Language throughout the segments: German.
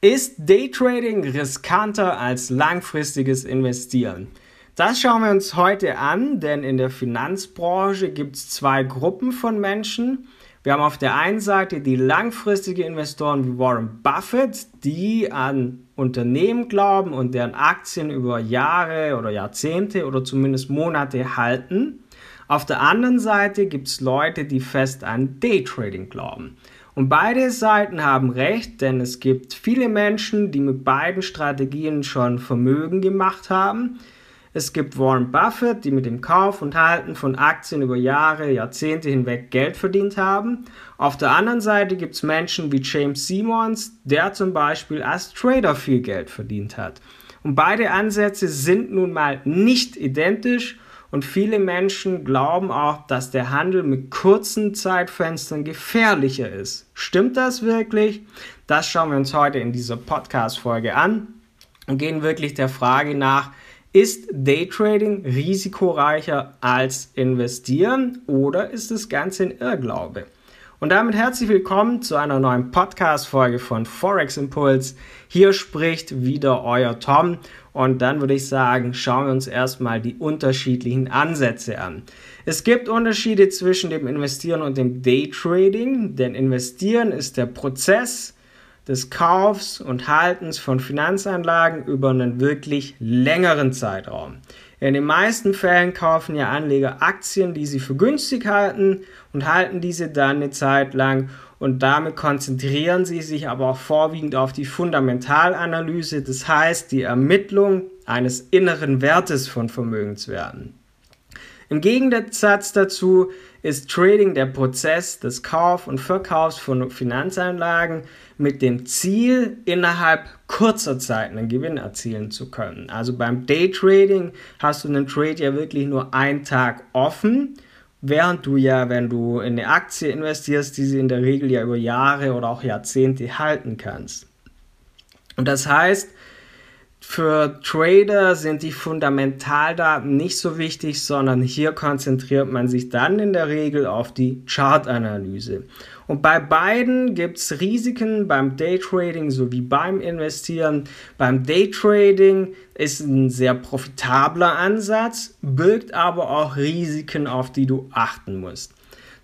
Ist Daytrading riskanter als langfristiges Investieren? Das schauen wir uns heute an, denn in der Finanzbranche gibt es zwei Gruppen von Menschen. Wir haben auf der einen Seite die langfristige Investoren wie Warren Buffett, die an Unternehmen glauben und deren Aktien über Jahre oder Jahrzehnte oder zumindest Monate halten. Auf der anderen Seite gibt es Leute, die fest an Daytrading glauben. Und beide Seiten haben recht, denn es gibt viele Menschen, die mit beiden Strategien schon Vermögen gemacht haben. Es gibt Warren Buffett, die mit dem Kauf und Halten von Aktien über Jahre, Jahrzehnte hinweg Geld verdient haben. Auf der anderen Seite gibt es Menschen wie James Simons, der zum Beispiel als Trader viel Geld verdient hat. Und beide Ansätze sind nun mal nicht identisch und viele Menschen glauben auch, dass der Handel mit kurzen Zeitfenstern gefährlicher ist. Stimmt das wirklich? Das schauen wir uns heute in dieser Podcast-Folge an und gehen wirklich der Frage nach, ist Daytrading risikoreicher als investieren oder ist das Ganze ein Irrglaube? Und damit herzlich willkommen zu einer neuen Podcast-Folge von Forex Impuls. Hier spricht wieder euer Tom. Und dann würde ich sagen, schauen wir uns erstmal die unterschiedlichen Ansätze an. Es gibt Unterschiede zwischen dem Investieren und dem Daytrading, denn Investieren ist der Prozess des Kaufs und Haltens von Finanzanlagen über einen wirklich längeren Zeitraum. In den meisten Fällen kaufen ja Anleger Aktien, die sie für günstig halten und halten diese dann eine Zeit lang und damit konzentrieren sie sich aber auch vorwiegend auf die Fundamentalanalyse, das heißt die Ermittlung eines inneren Wertes von Vermögenswerten. Im Gegensatz dazu ist Trading der Prozess des Kauf- und Verkaufs von Finanzanlagen mit dem Ziel, innerhalb kurzer Zeit einen Gewinn erzielen zu können. Also beim Daytrading hast du einen Trade ja wirklich nur einen Tag offen, während du ja, wenn du in eine Aktie investierst, diese in der Regel ja über Jahre oder auch Jahrzehnte halten kannst. Und das heißt, für Trader sind die Fundamentaldaten nicht so wichtig, sondern hier konzentriert man sich dann in der Regel auf die Chartanalyse. Und bei beiden gibt es Risiken beim Daytrading sowie beim Investieren. Beim Daytrading ist ein sehr profitabler Ansatz, birgt aber auch Risiken, auf die du achten musst.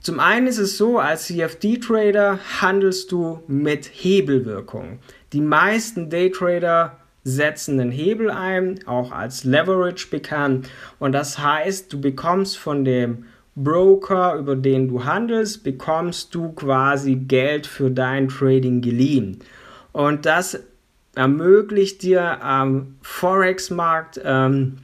Zum einen ist es so, als CFD-Trader handelst du mit Hebelwirkung. Die meisten Daytrader setzen einen Hebel ein, auch als Leverage bekannt. Und das heißt, du bekommst von dem Broker, über den du handelst, bekommst du quasi Geld für dein Trading geliehen. Und das ermöglicht dir am Forex-Markt ähm,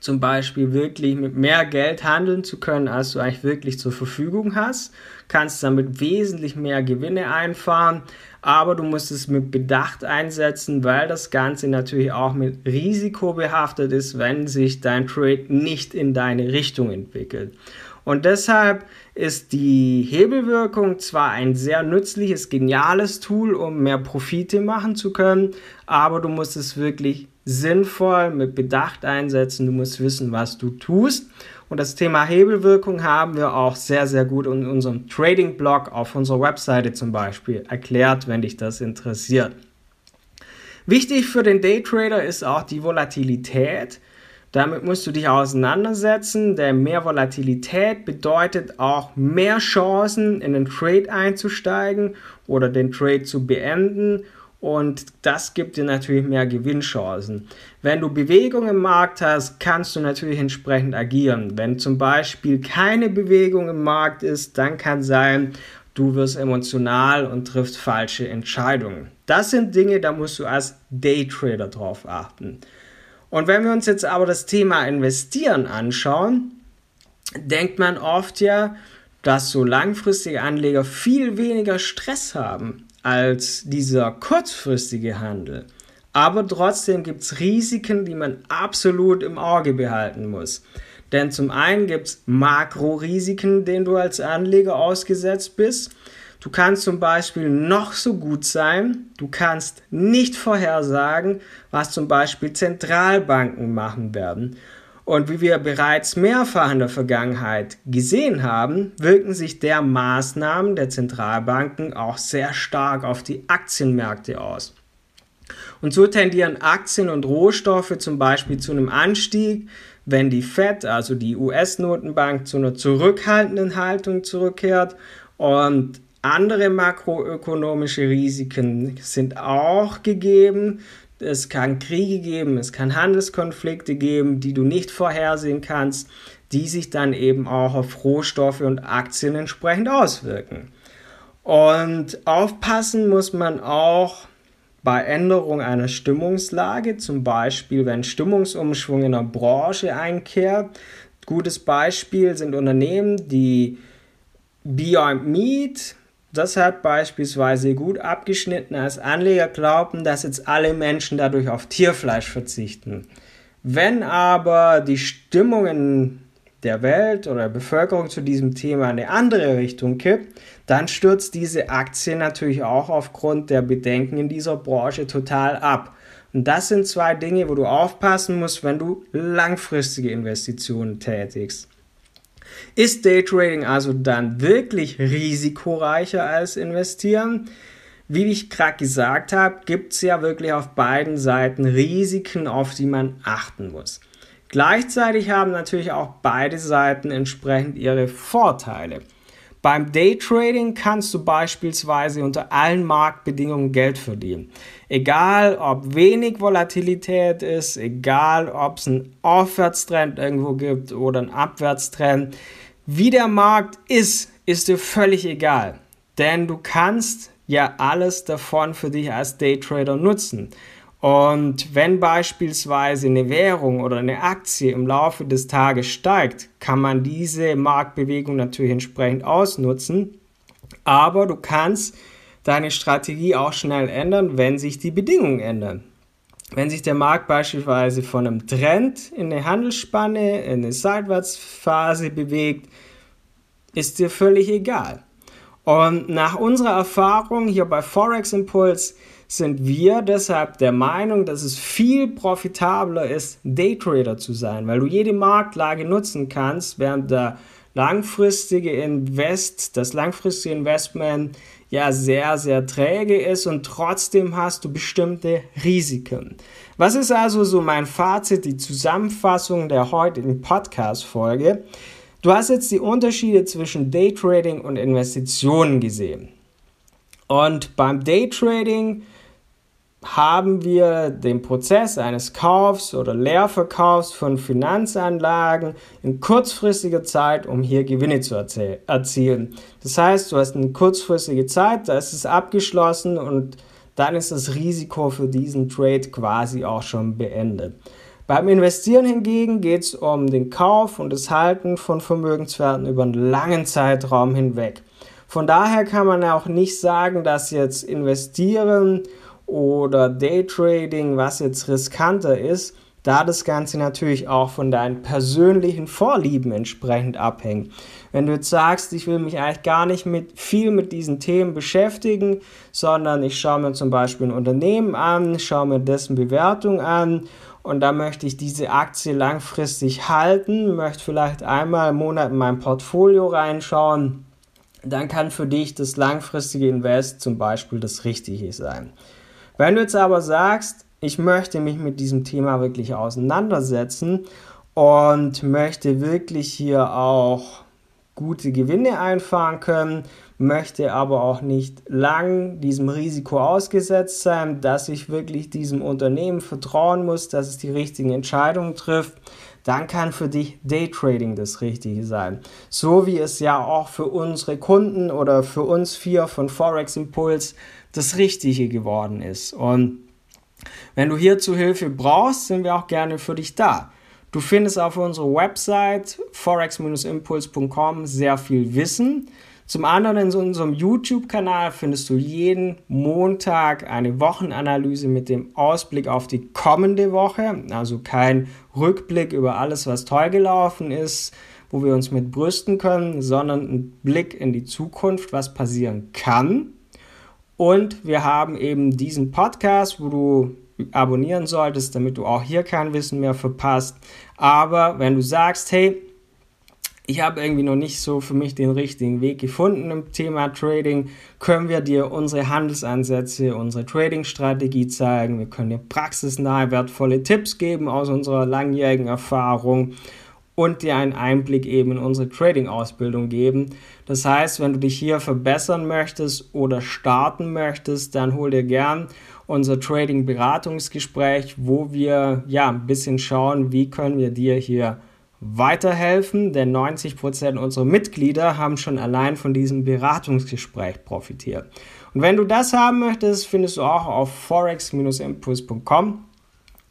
zum Beispiel wirklich mit mehr Geld handeln zu können, als du eigentlich wirklich zur Verfügung hast, kannst damit wesentlich mehr Gewinne einfahren, aber du musst es mit Bedacht einsetzen, weil das Ganze natürlich auch mit Risiko behaftet ist, wenn sich dein Trade nicht in deine Richtung entwickelt. Und deshalb ist die Hebelwirkung zwar ein sehr nützliches, geniales Tool, um mehr Profite machen zu können, aber du musst es wirklich sinnvoll mit Bedacht einsetzen. Du musst wissen, was du tust. Und das Thema Hebelwirkung haben wir auch sehr, sehr gut in unserem Trading-Blog auf unserer Webseite zum Beispiel erklärt, wenn dich das interessiert. Wichtig für den Daytrader ist auch die Volatilität. Damit musst du dich auseinandersetzen, denn mehr Volatilität bedeutet auch mehr Chancen, in den Trade einzusteigen oder den Trade zu beenden und das gibt dir natürlich mehr Gewinnchancen. Wenn du Bewegung im Markt hast, kannst du natürlich entsprechend agieren. Wenn zum Beispiel keine Bewegung im Markt ist, dann kann sein, du wirst emotional und triffst falsche Entscheidungen. Das sind Dinge, da musst du als Daytrader drauf achten. Und wenn wir uns jetzt aber das Thema Investieren anschauen, denkt man oft ja, dass so langfristige Anleger viel weniger Stress haben als dieser kurzfristige Handel. Aber trotzdem gibt es Risiken, die man absolut im Auge behalten muss. Denn zum einen gibt es Makrorisiken, denen du als Anleger ausgesetzt bist. Du kannst zum Beispiel noch so gut sein, du kannst nicht vorhersagen, was zum Beispiel Zentralbanken machen werden. Und wie wir bereits mehrfach in der Vergangenheit gesehen haben, wirken sich der Maßnahmen der Zentralbanken auch sehr stark auf die Aktienmärkte aus. Und so tendieren Aktien und Rohstoffe zum Beispiel zu einem Anstieg, wenn die Fed, also die US-Notenbank, zu einer zurückhaltenden Haltung zurückkehrt. Und andere makroökonomische Risiken sind auch gegeben. Es kann Kriege geben, es kann Handelskonflikte geben, die du nicht vorhersehen kannst, die sich dann eben auch auf Rohstoffe und Aktien entsprechend auswirken. Und aufpassen muss man auch bei Änderung einer Stimmungslage, zum Beispiel wenn Stimmungsumschwung in einer Branche einkehrt. Gutes Beispiel sind Unternehmen, die Beyond Meat, das hat beispielsweise gut abgeschnitten, als Anleger glauben, dass jetzt alle Menschen dadurch auf Tierfleisch verzichten. Wenn aber die Stimmungen der Welt oder der Bevölkerung zu diesem Thema in eine andere Richtung kippt, dann stürzt diese Aktie natürlich auch aufgrund der Bedenken in dieser Branche total ab. Und das sind zwei Dinge, wo du aufpassen musst, wenn du langfristige Investitionen tätigst. Ist Daytrading also dann wirklich risikoreicher als investieren? Wie ich gerade gesagt habe, gibt es ja wirklich auf beiden Seiten Risiken, auf die man achten muss. Gleichzeitig haben natürlich auch beide Seiten entsprechend ihre Vorteile. Beim Daytrading kannst du beispielsweise unter allen Marktbedingungen Geld verdienen. Egal ob wenig Volatilität ist, egal ob es einen Aufwärtstrend irgendwo gibt oder einen Abwärtstrend. Wie der Markt ist, ist dir völlig egal. Denn du kannst ja alles davon für dich als Daytrader nutzen. Und wenn beispielsweise eine Währung oder eine Aktie im Laufe des Tages steigt, kann man diese Marktbewegung natürlich entsprechend ausnutzen. Aber du kannst deine Strategie auch schnell ändern, wenn sich die Bedingungen ändern. Wenn sich der Markt beispielsweise von einem Trend in eine Handelsspanne, in eine Seitwärtsphase bewegt, ist dir völlig egal. Und nach unserer Erfahrung hier bei Forex Impulse sind wir deshalb der Meinung, dass es viel profitabler ist, Daytrader zu sein, weil du jede Marktlage nutzen kannst, während der langfristige Invest, das langfristige Investment ja sehr, sehr träge ist und trotzdem hast du bestimmte Risiken. Was ist also so mein Fazit, die Zusammenfassung der heutigen Podcast-Folge? Du hast jetzt die Unterschiede zwischen Daytrading und Investitionen gesehen. Und beim Daytrading haben wir den Prozess eines Kaufs oder Leerverkaufs von Finanzanlagen in kurzfristiger Zeit, um hier Gewinne zu erzielen. Das heißt, du hast eine kurzfristige Zeit, da ist es abgeschlossen und dann ist das Risiko für diesen Trade quasi auch schon beendet. Beim Investieren hingegen geht es um den Kauf und das Halten von Vermögenswerten über einen langen Zeitraum hinweg. Von daher kann man auch nicht sagen, dass jetzt Investieren oder Daytrading, was jetzt riskanter ist, da das Ganze natürlich auch von deinen persönlichen Vorlieben entsprechend abhängt. Wenn du jetzt sagst, ich will mich eigentlich gar nicht mit viel mit diesen Themen beschäftigen, sondern ich schaue mir zum Beispiel ein Unternehmen an, schaue mir dessen Bewertung an und da möchte ich diese Aktie langfristig halten, möchte vielleicht einmal im Monat in mein Portfolio reinschauen, dann kann für dich das langfristige Invest zum Beispiel das Richtige sein. Wenn du jetzt aber sagst, ich möchte mich mit diesem Thema wirklich auseinandersetzen und möchte wirklich hier auch gute Gewinne einfahren können, möchte aber auch nicht lang diesem Risiko ausgesetzt sein, dass ich wirklich diesem Unternehmen vertrauen muss, dass es die richtigen Entscheidungen trifft, dann kann für dich Daytrading das Richtige sein. So wie es ja auch für unsere Kunden oder für uns vier von Forex Impulse das Richtige geworden ist. Und wenn du hierzu Hilfe brauchst, sind wir auch gerne für dich da. Du findest auf unserer Website forex-impuls.com sehr viel Wissen. Zum anderen in unserem YouTube-Kanal findest du jeden Montag eine Wochenanalyse mit dem Ausblick auf die kommende Woche. Also kein Rückblick über alles, was toll gelaufen ist, wo wir uns mit brüsten können, sondern ein Blick in die Zukunft, was passieren kann. Und wir haben eben diesen Podcast, wo du abonnieren solltest, damit du auch hier kein Wissen mehr verpasst. Aber wenn du sagst, hey, ich habe irgendwie noch nicht so für mich den richtigen Weg gefunden im Thema Trading, können wir dir unsere Handelsansätze, unsere Trading-Strategie zeigen. Wir können dir praxisnahe, wertvolle Tipps geben aus unserer langjährigen Erfahrung und dir einen Einblick eben in unsere Trading-Ausbildung geben. Das heißt, wenn du dich hier verbessern möchtest oder starten möchtest, dann hol dir gern unser Trading-Beratungsgespräch, wo wir ja ein bisschen schauen, wie können wir dir hier weiterhelfen, denn 90% unserer Mitglieder haben schon allein von diesem Beratungsgespräch profitiert. Und wenn du das haben möchtest, findest du auch auf forex-impuls.com.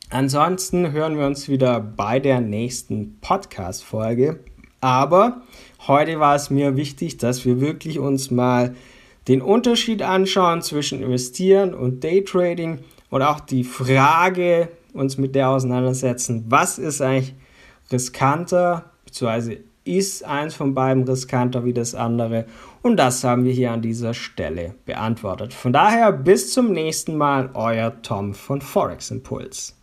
Ansonsten hören wir uns wieder bei der nächsten Podcast-Folge. Aber heute war es mir wichtig, dass wir wirklich uns mal den Unterschied anschauen zwischen Investieren und Daytrading und auch die Frage uns mit der auseinandersetzen, was ist eigentlich riskanter, beziehungsweise ist eins von beiden riskanter wie das andere? Und das haben wir hier an dieser Stelle beantwortet. Von daher bis zum nächsten Mal, euer Tom von Forex Impuls.